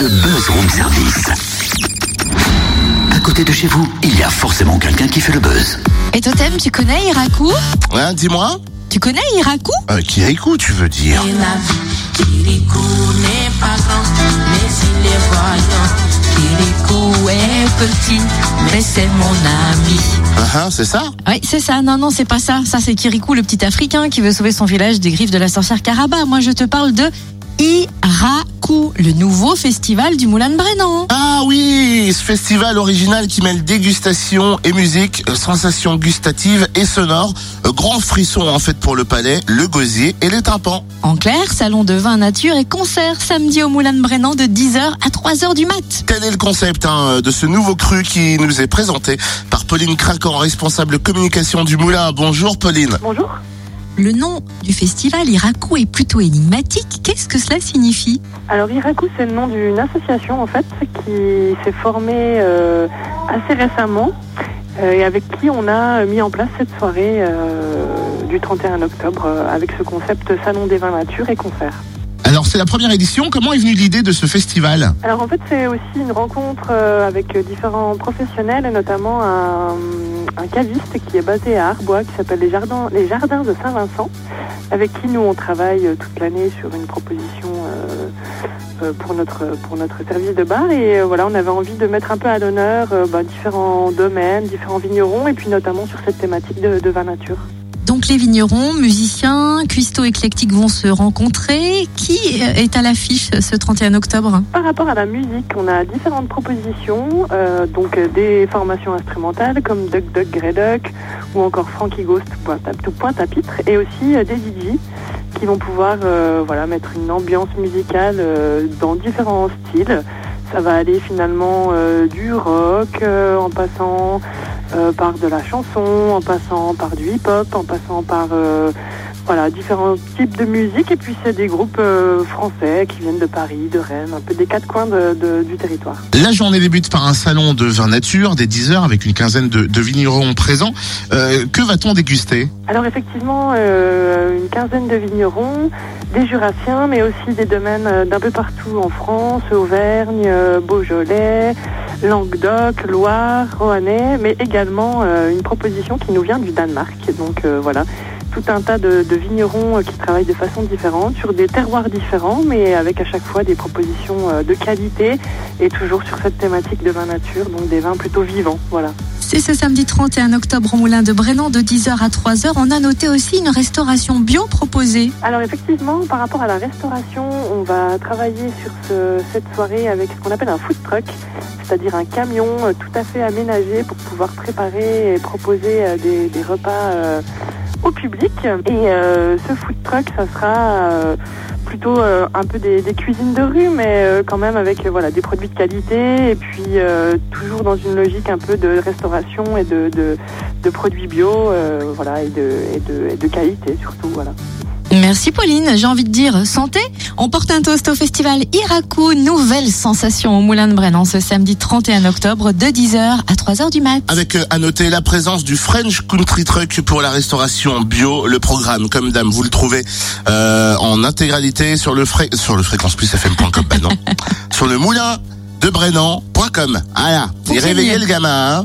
le buzz room service. À côté de chez vous, il y a forcément quelqu'un qui fait le buzz. Et Totem, tu connais Iraku? Hein, dis-moi Tu connais Iraku? Euh, Kirikou, tu veux dire? Et la vie, Kirikou n'est pas grand, mais il est voyant. Kirikou est petit, mais c'est mon ami. Ah, ah, C'est ça? Oui, c'est ça. Non, non, c'est pas ça. Ça, c'est Kirikou, le petit Africain qui veut sauver son village des griffes de la sorcière Karaba. Moi, je te parle de Iraku, le nouveau festival du Moulin de Brennan. Ah oui, ce festival original qui mêle dégustation et musique, euh, sensations gustatives et sonores, euh, grand frisson en fait pour le palais, le gosier et les tympans. En clair, salon de vin nature et concert samedi au Moulin de Brennan de 10h à 3h du mat. Tel est le concept hein, de ce nouveau cru qui nous est présenté par Pauline Craquant, responsable communication du Moulin. Bonjour Pauline. Bonjour. Le nom du festival Iraku est plutôt énigmatique. Qu'est-ce que cela signifie? Alors Iraku, c'est le nom d'une association en fait qui s'est formée euh, assez récemment euh, et avec qui on a mis en place cette soirée euh, du 31 octobre avec ce concept Salon des vins nature et concert. Alors c'est la première édition, comment est venue l'idée de ce festival Alors en fait c'est aussi une rencontre euh, avec euh, différents professionnels et notamment un, caviste qui est basé à Arbois qui s'appelle les Jardins, de Saint-Vincent avec qui nous on travaille euh, toute l'année sur une proposition pour notre pour notre service de bar et voilà on avait envie de mettre un peu à l'honneur bah, différents domaines, différents vignerons et puis notamment sur cette thématique de vin nature. Donc les vignerons, musiciens, cuistots éclectiques vont se rencontrer. Qui est à l'affiche ce 31 octobre Par rapport à la musique, on a différentes propositions, euh, donc euh, des formations instrumentales comme Duck Duck Grey Duck ou encore Frankie Ghost tout pointe à pitre et aussi euh, des DJ qui vont pouvoir voilà mettre une ambiance musicale dans différents styles. Ça va aller finalement du rock en passant euh, par de la chanson, en passant par du hip-hop, en passant par euh, voilà, différents types de musique. Et puis, c'est des groupes euh, français qui viennent de Paris, de Rennes, un peu des quatre coins de- de- du territoire. La journée débute par un salon de vin nature dès 10h avec une quinzaine de, de vignerons présents. Que va-t-on déguster? Alors, effectivement, une quinzaine de vignerons, des jurassiens, mais aussi des domaines d'un peu partout en France, Auvergne, Beaujolais, Languedoc, Loire, Roannais, mais également euh, une proposition qui nous vient du Danemark. Donc, euh, voilà. Tout un tas de, de vignerons euh, qui travaillent de façon différente, sur des terroirs différents, mais avec à chaque fois des propositions de qualité et toujours sur cette thématique de vin nature, donc des vins plutôt vivants. Voilà. C'est ce samedi 31 octobre au Moulin de Brennan de 10h à 3h. On a noté aussi une restauration bio proposée. Alors effectivement, par rapport à la restauration, on va travailler sur ce- cette soirée avec ce qu'on appelle un food truck, c'est-à-dire un camion euh, tout à fait aménagé pour pouvoir préparer et proposer euh, des, repas euh, au public. Et ce food truck, ça sera plutôt un peu des, cuisines de rue, mais quand même avec voilà des produits de qualité et puis toujours dans une logique un peu de restauration et de, produits bio, voilà et de, et de, et de qualité surtout, voilà. Merci Pauline, j'ai envie de dire santé. On porte un toast au festival Iraku, nouvelle sensation au Moulin de Brennan ce samedi 31 octobre de 10h à 3h du mat. Avec euh, à noter la présence du French Country Truck pour la restauration bio. Le programme, comme dame, vous le trouvez euh, en intégralité sur le fré sur le fréquence plus fm.com. bah non, sur le moulin de Brennan.com. Voilà, et réveillez le gamin. Hein